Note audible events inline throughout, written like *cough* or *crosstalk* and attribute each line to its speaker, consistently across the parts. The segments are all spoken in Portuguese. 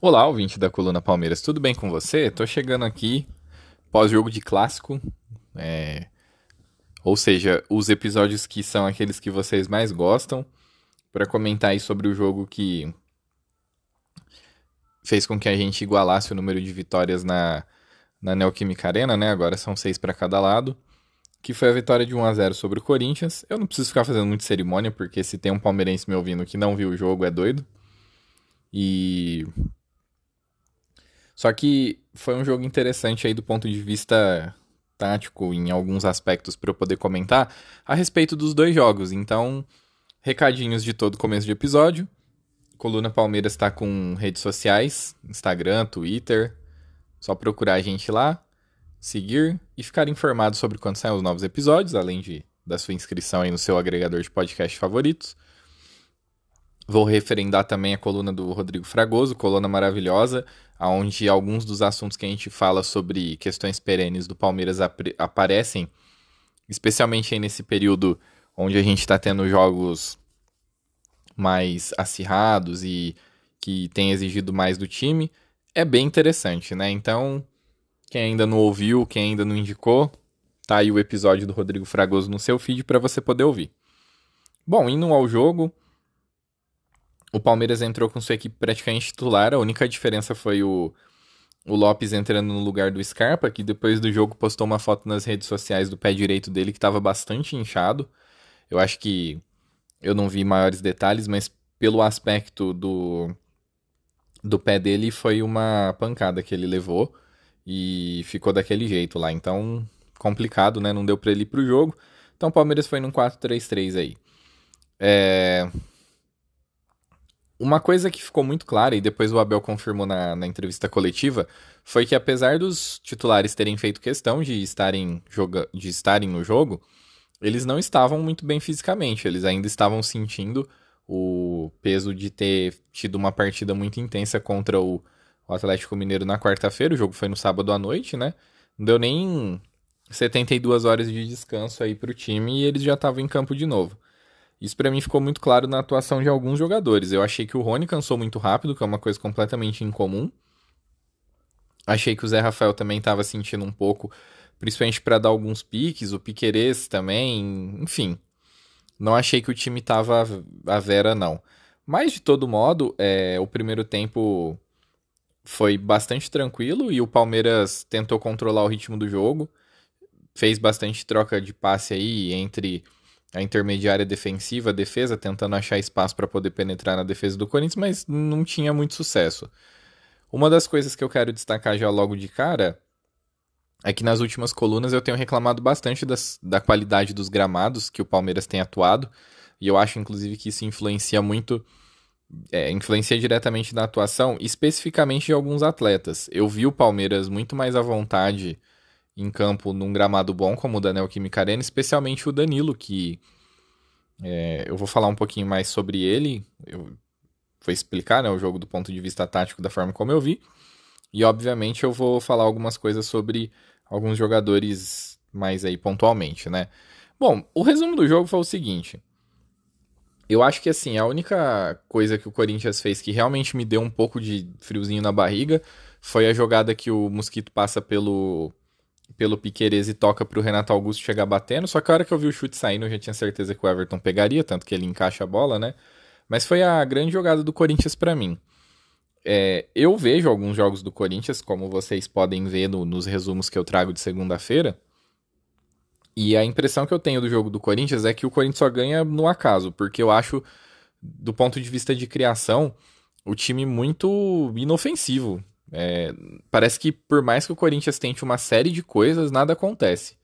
Speaker 1: Olá, ouvinte da Coluna Palmeiras, tudo bem com você? Tô chegando aqui pós-jogo de clássico, é, ou seja, os episódios que são aqueles que vocês mais gostam, para comentar aí sobre o jogo que fez com que a gente igualasse o número de vitórias na, na Neoquímica Arena, né? Agora são seis para cada lado, que foi a vitória de 1 a 0 sobre o Corinthians. Eu não preciso ficar fazendo muita cerimônia, porque se tem um palmeirense me ouvindo que não viu o jogo é doido. E só que foi um jogo interessante aí do ponto de vista tático em alguns aspectos para eu poder comentar a respeito dos dois jogos. Então, recadinhos de todo começo de episódio. Coluna Palmeiras está com redes sociais, Instagram, Twitter. Só procurar a gente lá, seguir e ficar informado sobre quando saem os novos episódios, além de da sua inscrição aí no seu agregador de podcast favoritos. Vou referendar também a coluna do Rodrigo Fragoso, coluna maravilhosa, onde alguns dos assuntos que a gente fala sobre questões perenes do Palmeiras ap aparecem, especialmente aí nesse período onde a gente está tendo jogos mais acirrados e que tem exigido mais do time. É bem interessante, né? Então, quem ainda não ouviu, quem ainda não indicou, tá aí o episódio do Rodrigo Fragoso no seu feed para você poder ouvir. Bom, indo ao jogo, o Palmeiras entrou com sua equipe praticamente titular. A única diferença foi o, o Lopes entrando no lugar do Scarpa, que depois do jogo postou uma foto nas redes sociais do pé direito dele que estava bastante inchado. Eu acho que eu não vi maiores detalhes, mas pelo aspecto do, do pé dele foi uma pancada que ele levou e ficou daquele jeito lá. Então, complicado, né? Não deu para ele ir pro jogo. Então, o Palmeiras foi num 4-3-3 aí. É... Uma coisa que ficou muito clara, e depois o Abel confirmou na, na entrevista coletiva, foi que apesar dos titulares terem feito questão de estarem, joga de estarem no jogo, eles não estavam muito bem fisicamente, eles ainda estavam sentindo o peso de ter tido uma partida muito intensa contra o, o Atlético Mineiro na quarta-feira, o jogo foi no sábado à noite, né? Não deu nem 72 horas de descanso aí pro time e eles já estavam em campo de novo. Isso para mim ficou muito claro na atuação de alguns jogadores. Eu achei que o Rony cansou muito rápido, que é uma coisa completamente incomum. Achei que o Zé Rafael também estava sentindo um pouco, principalmente para dar alguns piques, o Piquerez também, enfim. Não achei que o time tava a vera, não. Mas, de todo modo, é, o primeiro tempo foi bastante tranquilo e o Palmeiras tentou controlar o ritmo do jogo. Fez bastante troca de passe aí entre a intermediária defensiva, a defesa, tentando achar espaço para poder penetrar na defesa do Corinthians, mas não tinha muito sucesso. Uma das coisas que eu quero destacar já logo de cara é que nas últimas colunas eu tenho reclamado bastante das, da qualidade dos gramados que o Palmeiras tem atuado, e eu acho inclusive que isso influencia muito, é, influencia diretamente na atuação, especificamente de alguns atletas. Eu vi o Palmeiras muito mais à vontade em campo num gramado bom como o da Neoquímica Arena, especialmente o Danilo, que é, eu vou falar um pouquinho mais sobre ele, eu vou explicar né, o jogo do ponto de vista tático da forma como eu vi, e obviamente eu vou falar algumas coisas sobre alguns jogadores mais aí pontualmente, né? Bom, o resumo do jogo foi o seguinte. Eu acho que assim, a única coisa que o Corinthians fez que realmente me deu um pouco de friozinho na barriga foi a jogada que o Mosquito passa pelo pelo Piquerez e toca pro Renato Augusto chegar batendo. Só que a hora que eu vi o chute saindo, eu já tinha certeza que o Everton pegaria, tanto que ele encaixa a bola, né? Mas foi a grande jogada do Corinthians para mim. É, eu vejo alguns jogos do Corinthians, como vocês podem ver no, nos resumos que eu trago de segunda-feira. E a impressão que eu tenho do jogo do Corinthians é que o Corinthians só ganha no acaso, porque eu acho, do ponto de vista de criação, o time muito inofensivo. É, parece que por mais que o Corinthians tente uma série de coisas, nada acontece.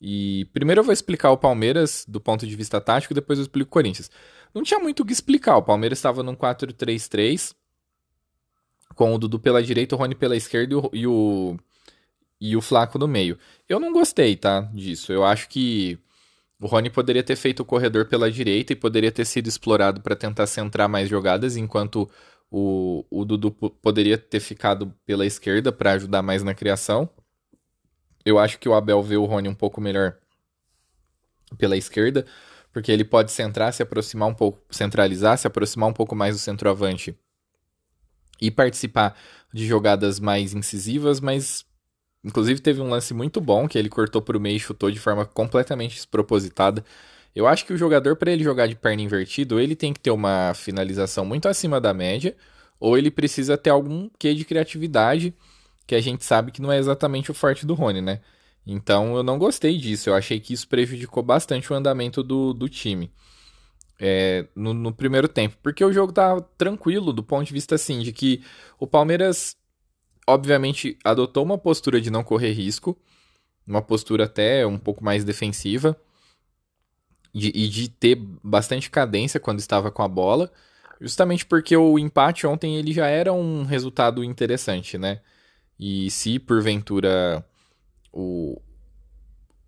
Speaker 1: E primeiro eu vou explicar o Palmeiras do ponto de vista tático, depois eu explico o Corinthians. Não tinha muito o que explicar. O Palmeiras estava num 4-3-3, com o Dudu pela direita, o Rony pela esquerda e o, e o Flaco no meio. Eu não gostei, tá, disso. Eu acho que o Rony poderia ter feito o corredor pela direita e poderia ter sido explorado para tentar centrar mais jogadas, enquanto o, o Dudu poderia ter ficado pela esquerda para ajudar mais na criação. Eu acho que o Abel vê o Rony um pouco melhor pela esquerda, porque ele pode centrar, se aproximar um pouco, centralizar, se aproximar um pouco mais do centroavante e participar de jogadas mais incisivas, mas inclusive teve um lance muito bom que ele cortou para o meio e chutou de forma completamente despropositada. Eu acho que o jogador para ele jogar de perna invertida, ele tem que ter uma finalização muito acima da média, ou ele precisa ter algum quê de criatividade que a gente sabe que não é exatamente o forte do Rony, né? Então eu não gostei disso. Eu achei que isso prejudicou bastante o andamento do, do time é, no, no, primeiro tempo. Porque o jogo tá tranquilo do ponto de vista assim, de que o Palmeiras, obviamente, adotou uma postura de não correr risco, uma postura até um pouco mais defensiva. De, e de ter bastante cadência quando estava com a bola, justamente porque o empate ontem ele já era um resultado interessante, né? E se porventura o,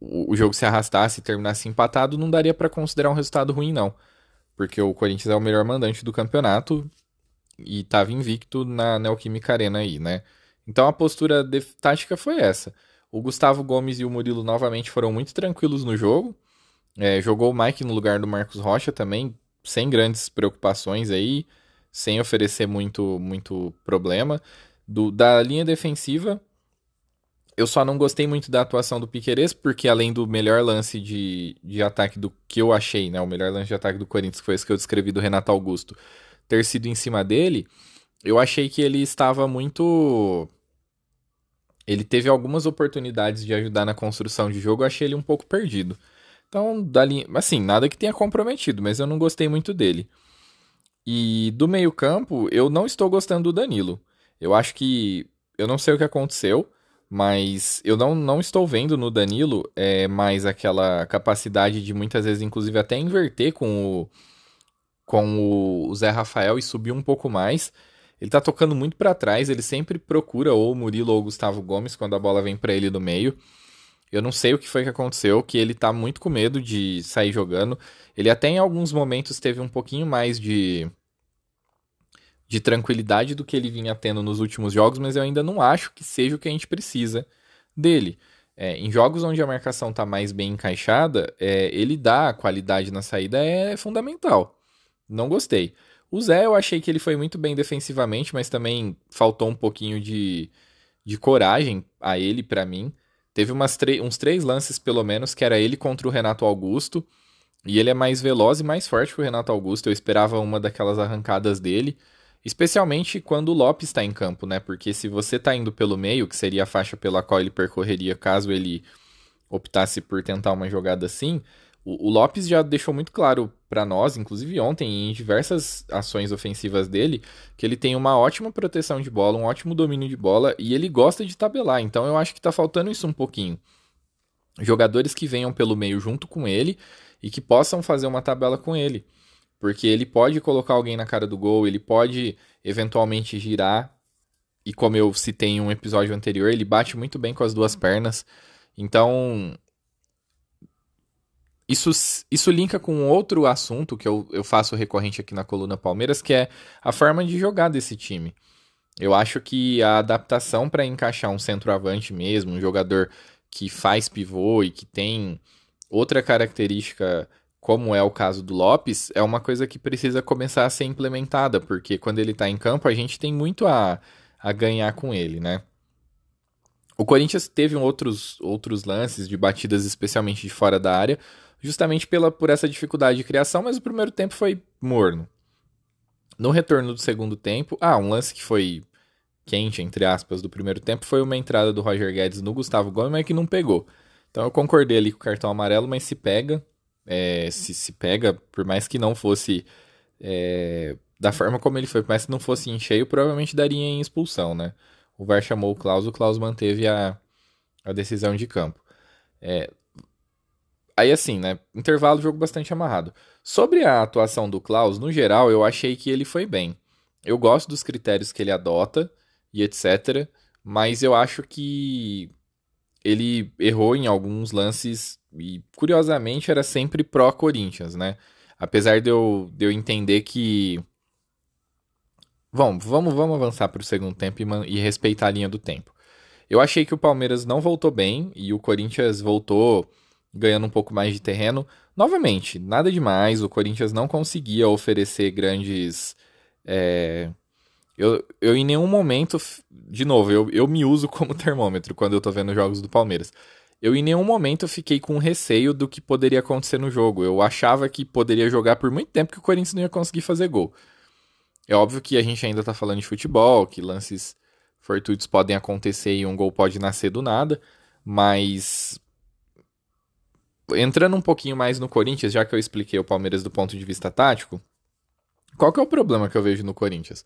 Speaker 1: o, jogo se arrastasse e terminasse empatado, não daria para considerar um resultado ruim, não. Porque o Corinthians é o melhor mandante do campeonato e estava invicto na Neoquímica Arena aí, né? Então a postura tática foi essa. O Gustavo Gomes e o Murilo novamente foram muito tranquilos no jogo. É, jogou o Mike no lugar do Marcos Rocha também, sem grandes preocupações aí, sem oferecer muito, muito problema. Do, da linha defensiva, eu só não gostei muito da atuação do Piqueires, porque além do melhor lance de, de ataque do que eu achei, né? O melhor lance de ataque do Corinthians, que foi esse que eu descrevi do Renato Augusto, ter sido em cima dele, eu achei que ele estava muito. Ele teve algumas oportunidades de ajudar na construção de jogo, eu achei ele um pouco perdido. Então, dali, assim, nada que tenha comprometido, mas eu não gostei muito dele. E do meio-campo, eu não estou gostando do Danilo. Eu acho que. Eu não sei o que aconteceu, mas eu não, não estou vendo no Danilo é, mais aquela capacidade de muitas vezes, inclusive, até inverter com o, com o Zé Rafael e subir um pouco mais. Ele tá tocando muito para trás, ele sempre procura ou o Murilo ou o Gustavo Gomes quando a bola vem para ele no meio. Eu não sei o que foi que aconteceu, que ele tá muito com medo de sair jogando. Ele até em alguns momentos teve um pouquinho mais de de tranquilidade do que ele vinha tendo nos últimos jogos, mas eu ainda não acho que seja o que a gente precisa dele. É, em jogos onde a marcação está mais bem encaixada, é, ele dá qualidade na saída é fundamental. Não gostei. O Zé, eu achei que ele foi muito bem defensivamente, mas também faltou um pouquinho de, de coragem a ele, para mim. Teve uns três lances, pelo menos, que era ele contra o Renato Augusto. E ele é mais veloz e mais forte que o Renato Augusto. Eu esperava uma daquelas arrancadas dele. Especialmente quando o Lopes está em campo, né? Porque se você está indo pelo meio, que seria a faixa pela qual ele percorreria caso ele optasse por tentar uma jogada assim, o, o Lopes já deixou muito claro para nós, inclusive ontem, em diversas ações ofensivas dele, que ele tem uma ótima proteção de bola, um ótimo domínio de bola e ele gosta de tabelar. Então eu acho que está faltando isso um pouquinho. Jogadores que venham pelo meio junto com ele e que possam fazer uma tabela com ele. Porque ele pode colocar alguém na cara do gol, ele pode eventualmente girar. E como eu citei em um episódio anterior, ele bate muito bem com as duas pernas. Então. Isso, isso linka com outro assunto que eu, eu faço recorrente aqui na coluna Palmeiras, que é a forma de jogar desse time. Eu acho que a adaptação para encaixar um centroavante mesmo, um jogador que faz pivô e que tem outra característica como é o caso do Lopes, é uma coisa que precisa começar a ser implementada, porque quando ele está em campo, a gente tem muito a, a ganhar com ele, né? O Corinthians teve outros, outros lances de batidas, especialmente de fora da área, justamente pela, por essa dificuldade de criação, mas o primeiro tempo foi morno. No retorno do segundo tempo, ah, um lance que foi quente, entre aspas, do primeiro tempo foi uma entrada do Roger Guedes no Gustavo Gomes, mas que não pegou. Então eu concordei ali com o cartão amarelo, mas se pega, é, se, se pega, por mais que não fosse é, da forma como ele foi, mas se não fosse em cheio, provavelmente daria em expulsão, né? O VAR chamou o Klaus, o Klaus manteve a, a decisão de campo. É, aí assim, né? Intervalo, jogo bastante amarrado. Sobre a atuação do Klaus, no geral, eu achei que ele foi bem. Eu gosto dos critérios que ele adota e etc. Mas eu acho que ele errou em alguns lances e, curiosamente, era sempre pró-Corinthians, né? Apesar de eu, de eu entender que Vamos, vamos, vamos avançar para o segundo tempo e, e respeitar a linha do tempo. Eu achei que o Palmeiras não voltou bem e o Corinthians voltou ganhando um pouco mais de terreno. Novamente, nada demais, o Corinthians não conseguia oferecer grandes. É... Eu, eu em nenhum momento, de novo, eu, eu me uso como *laughs* termômetro quando eu tô vendo jogos do Palmeiras. Eu em nenhum momento fiquei com receio do que poderia acontecer no jogo. Eu achava que poderia jogar por muito tempo que o Corinthians não ia conseguir fazer gol. É óbvio que a gente ainda tá falando de futebol, que lances fortuitos podem acontecer e um gol pode nascer do nada, mas entrando um pouquinho mais no Corinthians, já que eu expliquei o Palmeiras do ponto de vista tático, qual que é o problema que eu vejo no Corinthians?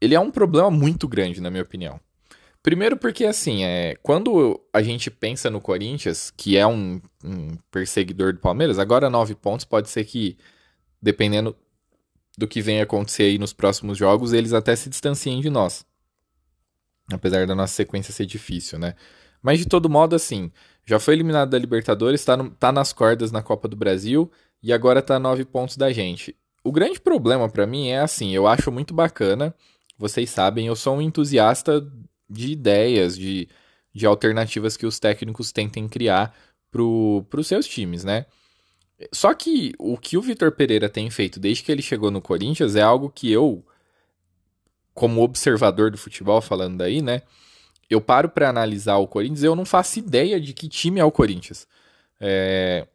Speaker 1: Ele é um problema muito grande, na minha opinião. Primeiro porque, assim, é, quando a gente pensa no Corinthians, que é um, um perseguidor do Palmeiras, agora nove pontos pode ser que, dependendo do que vem acontecer aí nos próximos jogos, eles até se distanciem de nós. Apesar da nossa sequência ser difícil, né? Mas de todo modo, assim, já foi eliminado da Libertadores, tá, no, tá nas cordas na Copa do Brasil e agora tá a nove pontos da gente. O grande problema para mim é assim, eu acho muito bacana, vocês sabem, eu sou um entusiasta de ideias, de, de alternativas que os técnicos tentem criar para os seus times, né? Só que o que o Vitor Pereira tem feito desde que ele chegou no Corinthians é algo que eu, como observador do futebol, falando daí, né? Eu paro para analisar o Corinthians eu não faço ideia de que time é o Corinthians. É...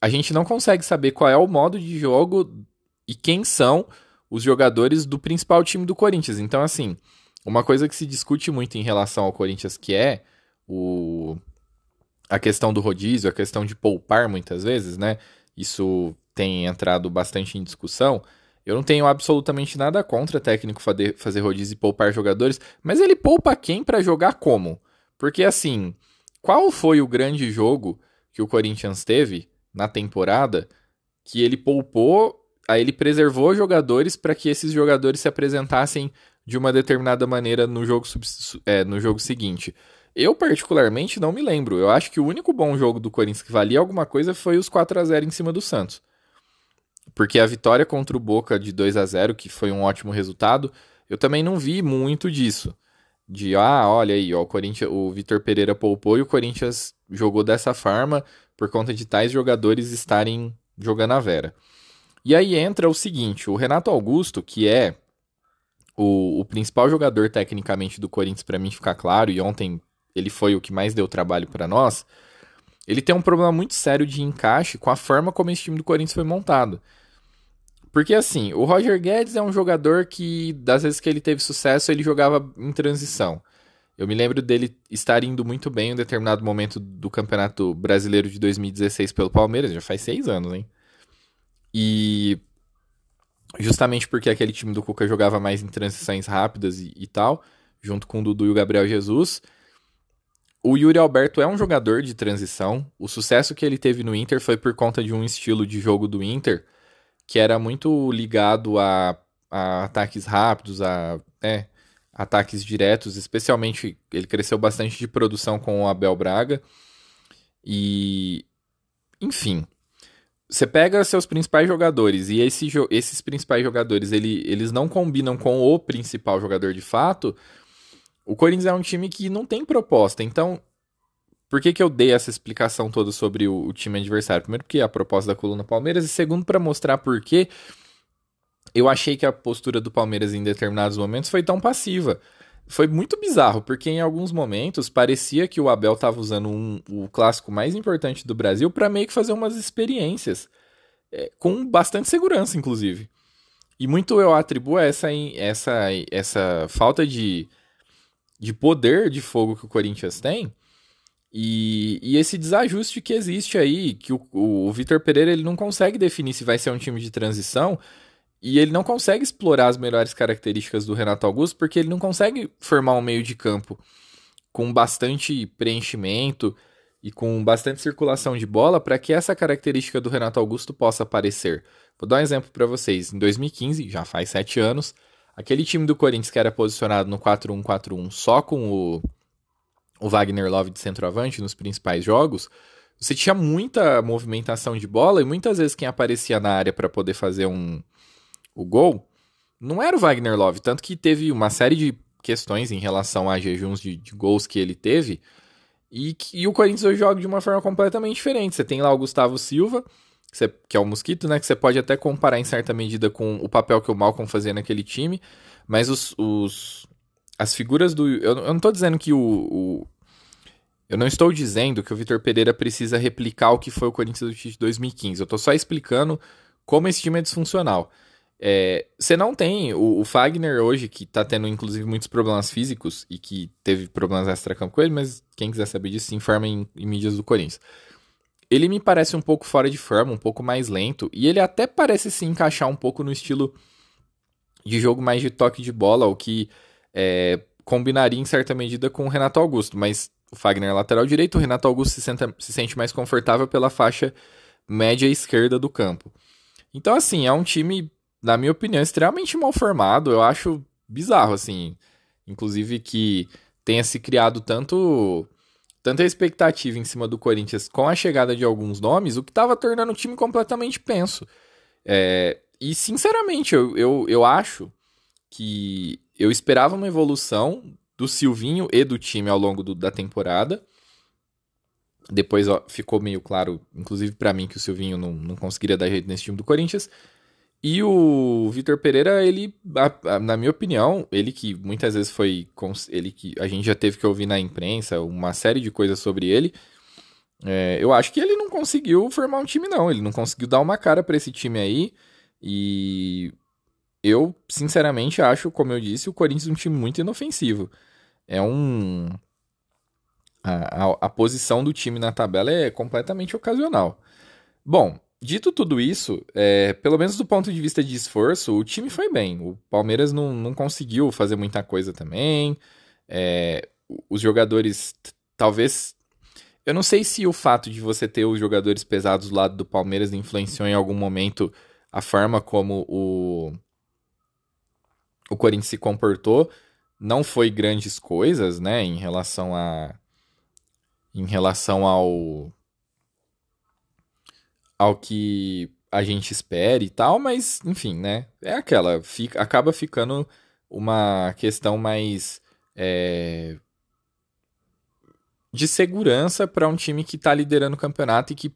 Speaker 1: A gente não consegue saber qual é o modo de jogo e quem são os jogadores do principal time do Corinthians. Então, assim, uma coisa que se discute muito em relação ao Corinthians, que é o a questão do rodízio, a questão de poupar muitas vezes, né? Isso tem entrado bastante em discussão. Eu não tenho absolutamente nada contra técnico fazer, rodízio e poupar jogadores, mas ele poupa quem para jogar como? Porque assim, qual foi o grande jogo que o Corinthians teve na temporada que ele poupou, aí ele preservou jogadores para que esses jogadores se apresentassem de uma determinada maneira no jogo, é, no jogo seguinte? Eu, particularmente, não me lembro. Eu acho que o único bom jogo do Corinthians que valia alguma coisa foi os 4 a 0 em cima do Santos. Porque a vitória contra o Boca de 2 a 0 que foi um ótimo resultado, eu também não vi muito disso. De, ah, olha aí, ó, o Corinthians, o Vitor Pereira poupou e o Corinthians jogou dessa forma por conta de tais jogadores estarem jogando a Vera. E aí entra o seguinte, o Renato Augusto, que é o, o principal jogador tecnicamente do Corinthians, para mim ficar claro, e ontem ele foi o que mais deu trabalho para nós, ele tem um problema muito sério de encaixe com a forma como esse time do Corinthians foi montado. Porque assim, o Roger Guedes é um jogador que, das vezes que ele teve sucesso, ele jogava em transição. Eu me lembro dele estar indo muito bem em um determinado momento do Campeonato Brasileiro de 2016 pelo Palmeiras, já faz seis anos, hein? E justamente porque aquele time do Cuca jogava mais em transições rápidas e, e tal, junto com o Dudu e o Gabriel Jesus, o Yuri Alberto é um jogador de transição. O sucesso que ele teve no Inter foi por conta de um estilo de jogo do Inter que era muito ligado a, a ataques rápidos, a né, ataques diretos. Especialmente, ele cresceu bastante de produção com o Abel Braga. E, enfim, você pega seus principais jogadores e esse, esses principais jogadores ele, eles não combinam com o principal jogador de fato o Corinthians é um time que não tem proposta. Então, por que, que eu dei essa explicação toda sobre o, o time adversário? Primeiro, porque é a proposta da coluna Palmeiras, e segundo, para mostrar por que eu achei que a postura do Palmeiras em determinados momentos foi tão passiva. Foi muito bizarro, porque em alguns momentos parecia que o Abel estava usando um, o clássico mais importante do Brasil para meio que fazer umas experiências, é, com bastante segurança, inclusive. E muito eu atribuo essa, essa, essa falta de de poder de fogo que o Corinthians tem. E, e esse desajuste que existe aí, que o, o, o Vitor Pereira ele não consegue definir se vai ser um time de transição. E ele não consegue explorar as melhores características do Renato Augusto porque ele não consegue formar um meio de campo com bastante preenchimento e com bastante circulação de bola para que essa característica do Renato Augusto possa aparecer. Vou dar um exemplo para vocês. Em 2015, já faz sete anos, aquele time do Corinthians que era posicionado no 4-1-4-1 só com o, o Wagner Love de centroavante nos principais jogos, você tinha muita movimentação de bola e muitas vezes quem aparecia na área para poder fazer um, o gol não era o Wagner Love, tanto que teve uma série de questões em relação a jejuns de, de gols que ele teve e e o Corinthians hoje joga de uma forma completamente diferente. Você tem lá o Gustavo Silva, que, você, que é o Mosquito, né? Que você pode até comparar em certa medida com o papel que o Malcolm fazia naquele time, mas os, os as figuras do. Eu, eu não estou dizendo que o, o, Eu não estou dizendo que o Vitor Pereira precisa replicar o que foi o Corinthians de 2015. Eu estou só explicando como esse time é disfuncional. É, você não tem o, o, Fagner hoje, que tá tendo inclusive muitos problemas físicos e que teve problemas extra-campo com ele, mas quem quiser saber disso se informa em, em, mídias do Corinthians. Ele me parece um pouco fora de forma, um pouco mais lento, e ele até parece se encaixar um pouco no estilo de jogo mais de toque de bola, o que é, combinaria em certa medida com o Renato Augusto, mas o Fagner é lateral direito, o Renato Augusto se, senta, se sente mais confortável pela faixa média esquerda do campo. Então, assim, é um time na minha opinião, extremamente mal formado. Eu acho bizarro, assim. Inclusive que tenha se criado tanto tanta expectativa em cima do Corinthians com a chegada de alguns nomes, o que estava tornando o time completamente penso. É, e, sinceramente, eu, eu, eu acho que eu esperava uma evolução do Silvinho e do time ao longo do, da temporada. Depois ó, ficou meio claro, inclusive para mim, que o Silvinho não, não conseguiria dar jeito nesse time do Corinthians. E o Vitor Pereira, ele, na minha opinião, ele que muitas vezes foi. Ele que a gente já teve que ouvir na imprensa uma série de coisas sobre ele. É, eu acho que ele não conseguiu formar um time, não. Ele não conseguiu dar uma cara para esse time aí. E eu, sinceramente, acho, como eu disse, o Corinthians um time muito inofensivo. É um. A, a, a posição do time na tabela é completamente ocasional. Bom, Dito tudo isso, é, pelo menos do ponto de vista de esforço, o time foi bem. O Palmeiras não, não conseguiu fazer muita coisa também. É, os jogadores, talvez. Eu não sei se o fato de você ter os jogadores pesados do lado do Palmeiras influenciou em algum momento a forma como o, o Corinthians se comportou. Não foi grandes coisas, né, em relação a. Em relação ao ao que a gente espera e tal, mas enfim, né? É aquela, fica, acaba ficando uma questão mais é, de segurança para um time que está liderando o campeonato e que,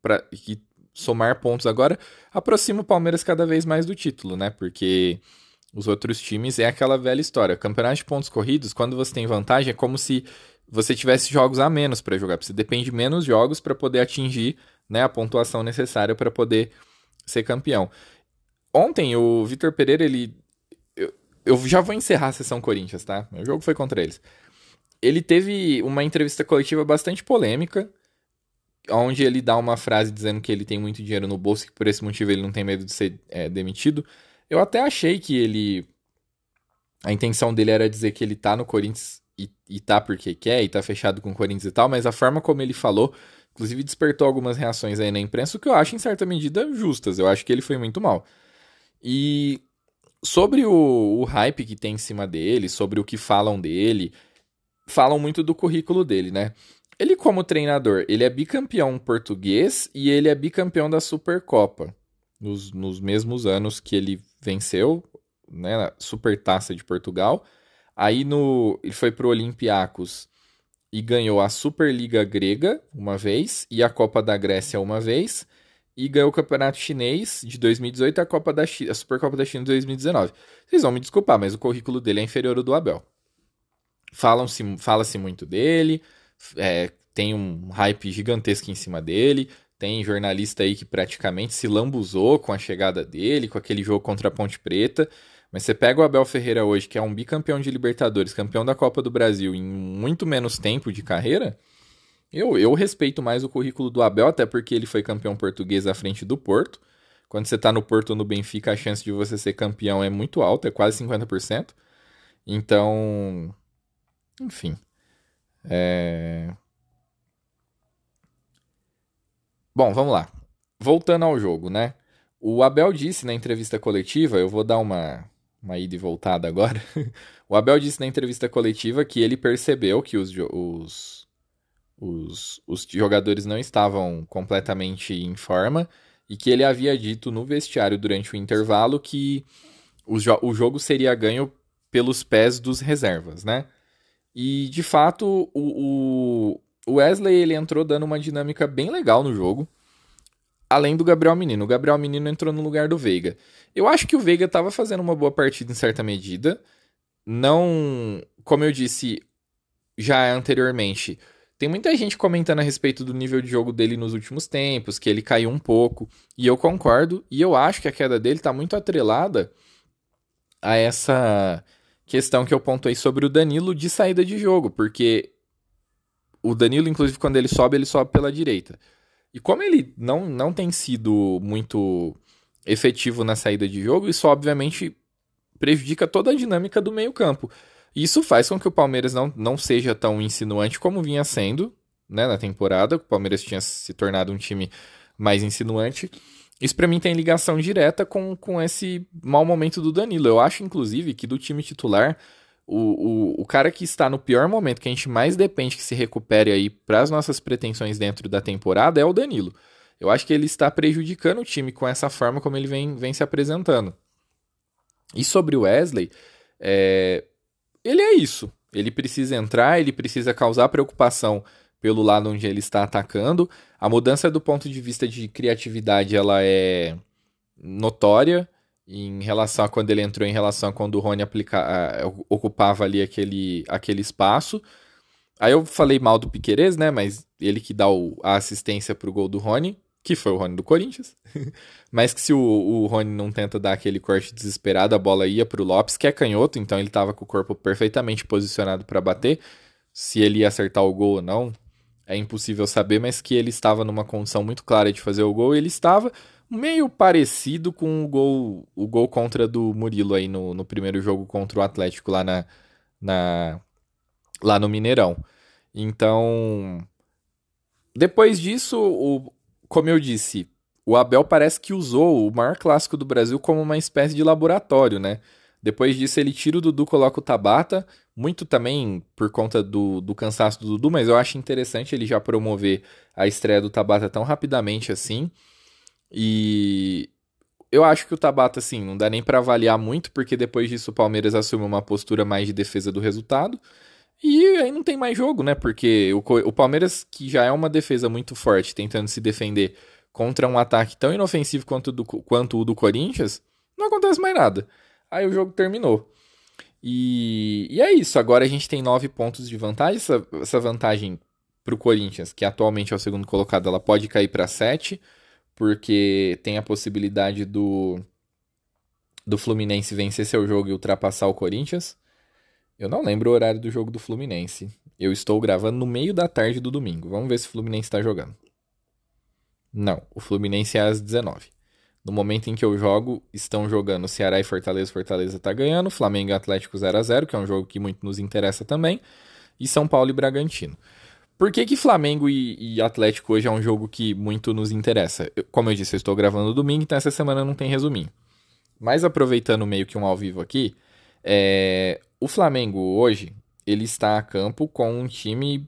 Speaker 1: pra, que somar pontos agora aproxima o Palmeiras cada vez mais do título, né? Porque os outros times é aquela velha história. Campeonato de pontos corridos, quando você tem vantagem, é como se você tivesse jogos a menos para jogar. Você depende de menos jogos para poder atingir né, a pontuação necessária para poder ser campeão. Ontem o Vitor Pereira, ele. Eu, eu já vou encerrar a sessão Corinthians, tá? O jogo foi contra eles. Ele teve uma entrevista coletiva bastante polêmica, onde ele dá uma frase dizendo que ele tem muito dinheiro no bolso e que por esse motivo ele não tem medo de ser é, demitido. Eu até achei que ele. A intenção dele era dizer que ele tá no Corinthians e, e tá porque quer, e tá fechado com o Corinthians e tal, mas a forma como ele falou Inclusive despertou algumas reações aí na imprensa, o que eu acho em certa medida justas. Eu acho que ele foi muito mal. E sobre o, o hype que tem em cima dele, sobre o que falam dele, falam muito do currículo dele, né? Ele como treinador, ele é bicampeão português e ele é bicampeão da Supercopa. Nos, nos mesmos anos que ele venceu, né, Supertaça de Portugal. Aí no, ele foi pro Olympiacos e ganhou a Superliga Grega uma vez e a Copa da Grécia uma vez e ganhou o Campeonato Chinês de 2018 e a Copa da China, a Supercopa da China de 2019. Vocês vão me desculpar, mas o currículo dele é inferior ao do Abel. Falam-se, fala-se muito dele, é, tem um hype gigantesco em cima dele, tem jornalista aí que praticamente se lambuzou com a chegada dele, com aquele jogo contra a Ponte Preta. Mas você pega o Abel Ferreira hoje, que é um bicampeão de Libertadores, campeão da Copa do Brasil em muito menos tempo de carreira, eu, eu respeito mais o currículo do Abel, até porque ele foi campeão português à frente do Porto. Quando você tá no Porto ou no Benfica, a chance de você ser campeão é muito alta, é quase 50%. Então, enfim. É... Bom, vamos lá. Voltando ao jogo, né? O Abel disse na entrevista coletiva, eu vou dar uma, uma ida e voltada agora. *laughs* o Abel disse na entrevista coletiva que ele percebeu que os, os, os, os jogadores não estavam completamente em forma e que ele havia dito no vestiário durante o intervalo que o, jo o jogo seria ganho pelos pés dos reservas, né? E de fato o, o Wesley ele entrou dando uma dinâmica bem legal no jogo além do Gabriel Menino. O Gabriel Menino entrou no lugar do Veiga. Eu acho que o Veiga estava fazendo uma boa partida em certa medida. Não, como eu disse já anteriormente, tem muita gente comentando a respeito do nível de jogo dele nos últimos tempos, que ele caiu um pouco, e eu concordo, e eu acho que a queda dele está muito atrelada a essa questão que eu pontuei sobre o Danilo de saída de jogo, porque o Danilo, inclusive, quando ele sobe, ele sobe pela direita. E como ele não, não tem sido muito efetivo na saída de jogo, isso obviamente prejudica toda a dinâmica do meio-campo. Isso faz com que o Palmeiras não, não seja tão insinuante como vinha sendo né, na temporada. O Palmeiras tinha se tornado um time mais insinuante. Isso para mim tem ligação direta com, com esse mau momento do Danilo. Eu acho, inclusive, que do time titular, o, o, o cara que está no pior momento, que a gente mais depende que se recupere aí para as nossas pretensões dentro da temporada, é o Danilo. Eu acho que ele está prejudicando o time com essa forma como ele vem, vem se apresentando. E sobre o Wesley, é... ele é isso. Ele precisa entrar, ele precisa causar preocupação pelo lado onde ele está atacando. A mudança do ponto de vista de criatividade ela é notória em relação a quando ele entrou, em relação a quando o Rony aplica, uh, ocupava ali aquele, aquele espaço. Aí eu falei mal do Piquerez, né? Mas ele que dá o, a assistência pro gol do Rony, que foi o Rony do Corinthians. *laughs* mas que se o, o Rony não tenta dar aquele corte desesperado, a bola ia pro Lopes, que é canhoto, então ele tava com o corpo perfeitamente posicionado para bater. Se ele ia acertar o gol ou não, é impossível saber, mas que ele estava numa condição muito clara de fazer o gol, ele estava meio parecido com o gol, o gol contra do Murilo aí no, no primeiro jogo contra o Atlético lá na, na lá no Mineirão. Então, depois disso, o, como eu disse, o Abel parece que usou o maior clássico do Brasil como uma espécie de laboratório, né? Depois disso, ele tira o Dudu, coloca o Tabata, muito também por conta do, do cansaço do Dudu, mas eu acho interessante ele já promover a estreia do Tabata tão rapidamente assim. E eu acho que o Tabata, assim, não dá nem para avaliar muito, porque depois disso o Palmeiras assume uma postura mais de defesa do resultado. E aí não tem mais jogo, né? Porque o, o Palmeiras, que já é uma defesa muito forte, tentando se defender contra um ataque tão inofensivo quanto, do, quanto o do Corinthians, não acontece mais nada. Aí o jogo terminou. E, e é isso. Agora a gente tem nove pontos de vantagem. Essa, essa vantagem para o Corinthians, que atualmente é o segundo colocado, ela pode cair para sete porque tem a possibilidade do do Fluminense vencer seu jogo e ultrapassar o Corinthians. Eu não lembro o horário do jogo do Fluminense. Eu estou gravando no meio da tarde do domingo. Vamos ver se o Fluminense está jogando. Não, o Fluminense é às 19. No momento em que eu jogo, estão jogando Ceará e Fortaleza. Fortaleza está ganhando. Flamengo e Atlético 0 a 0 que é um jogo que muito nos interessa também. E São Paulo e Bragantino. Por que, que Flamengo e, e, Atlético hoje é um jogo que muito nos interessa? Eu, como eu disse, eu estou gravando domingo, então essa semana não tem resuminho. Mas aproveitando meio que um ao vivo aqui, é... o Flamengo hoje ele está a campo com um time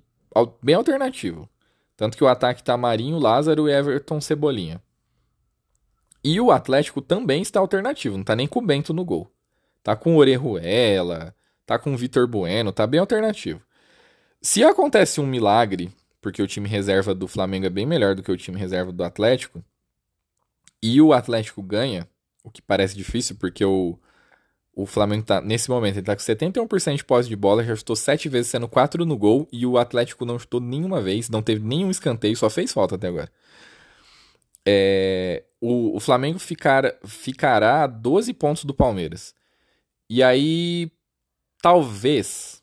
Speaker 1: bem alternativo. Tanto que o ataque está Marinho, Lázaro e Everton Cebolinha. E o Atlético também está alternativo, não está nem com o Bento no gol. Tá com o Orejuela, tá com o Vitor Bueno, tá bem alternativo. Se acontece um milagre, porque o time reserva do Flamengo é bem melhor do que o time reserva do Atlético, e o Atlético ganha, o que parece difícil, porque o, o Flamengo tá, nesse momento, ele tá com 71% de posse de bola, já chutou 7 vezes, sendo 4 no gol, e o Atlético não chutou nenhuma vez, não teve nenhum escanteio, só fez falta até agora. É, o, o Flamengo ficar, ficará a 12 pontos do Palmeiras. E aí, talvez,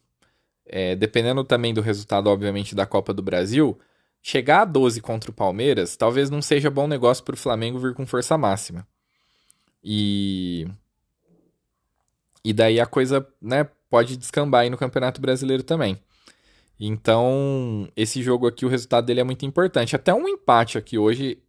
Speaker 1: é, dependendo também do resultado, obviamente, da Copa do Brasil, chegar a 12 contra o Palmeiras talvez não seja bom negócio para o Flamengo vir com força máxima. E e daí a coisa, né, pode descambar aí no Campeonato Brasileiro também. Então, esse jogo aqui, o resultado dele é muito importante. Até um empate aqui hoje,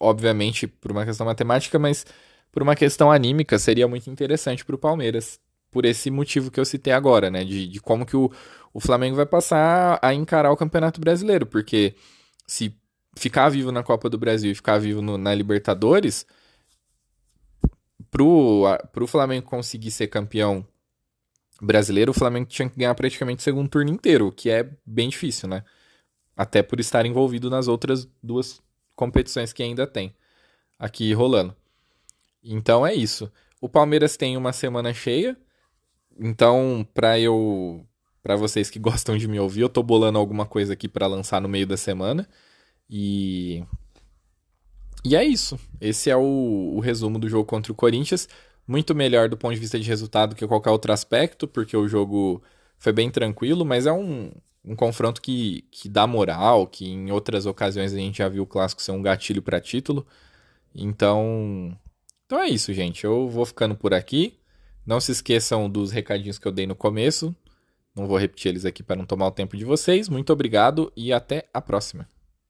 Speaker 1: obviamente, por uma questão matemática, mas por uma questão anímica, seria muito interessante para o Palmeiras. Por esse motivo que eu citei agora, né? De, de como que o, o Flamengo vai passar a encarar o Campeonato Brasileiro. Porque se ficar vivo na Copa do Brasil e ficar vivo no, na Libertadores, pro, pro Flamengo conseguir ser campeão brasileiro, o Flamengo tinha que ganhar praticamente o segundo turno inteiro, o que é bem difícil, né? Até por estar envolvido nas outras duas competições que ainda tem aqui rolando. Então é isso. O Palmeiras tem uma semana cheia. Então, para eu para vocês que *laughs* gostam de me ouvir, eu tô bolando alguma coisa aqui para lançar no meio da semana. E e é isso. Esse é o, o resumo do jogo contra o Corinthians. Muito melhor do ponto de vista de resultado que qualquer outro aspecto, porque o jogo foi bem tranquilo, mas é um, um confronto que, que dá moral, que em outras ocasiões a gente já viu o clássico ser um gatilho para título. Então, então é isso, gente. Eu vou ficando por aqui. Não se esqueçam dos recadinhos que eu dei no começo. Não vou repetir eles aqui para não tomar o tempo de vocês. Muito obrigado e até a próxima.